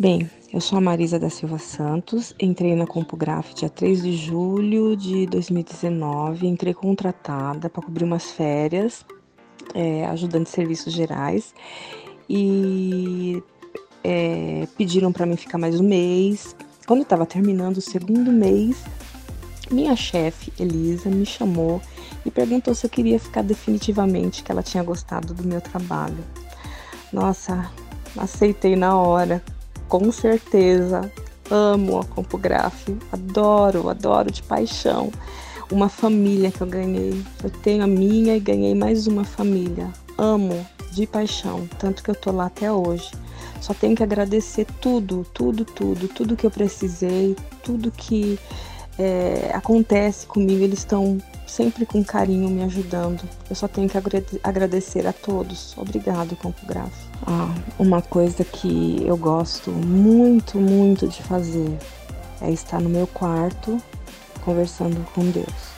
Bem, eu sou a Marisa da Silva Santos, entrei na CompuGraf dia 3 de julho de 2019, entrei contratada para cobrir umas férias, é, de serviços gerais, e é, pediram para mim ficar mais um mês. Quando eu estava terminando o segundo mês, minha chefe, Elisa, me chamou e perguntou se eu queria ficar definitivamente, que ela tinha gostado do meu trabalho. Nossa, aceitei na hora com certeza amo a CompuGraf, adoro, adoro de paixão. Uma família que eu ganhei. Eu tenho a minha e ganhei mais uma família. Amo de paixão, tanto que eu tô lá até hoje. Só tenho que agradecer tudo, tudo, tudo, tudo que eu precisei, tudo que é, acontece comigo. Eles estão sempre com carinho me ajudando. Eu só tenho que agradecer a todos. Obrigado, Campo Grafo. Ah, uma coisa que eu gosto muito, muito de fazer é estar no meu quarto conversando com Deus.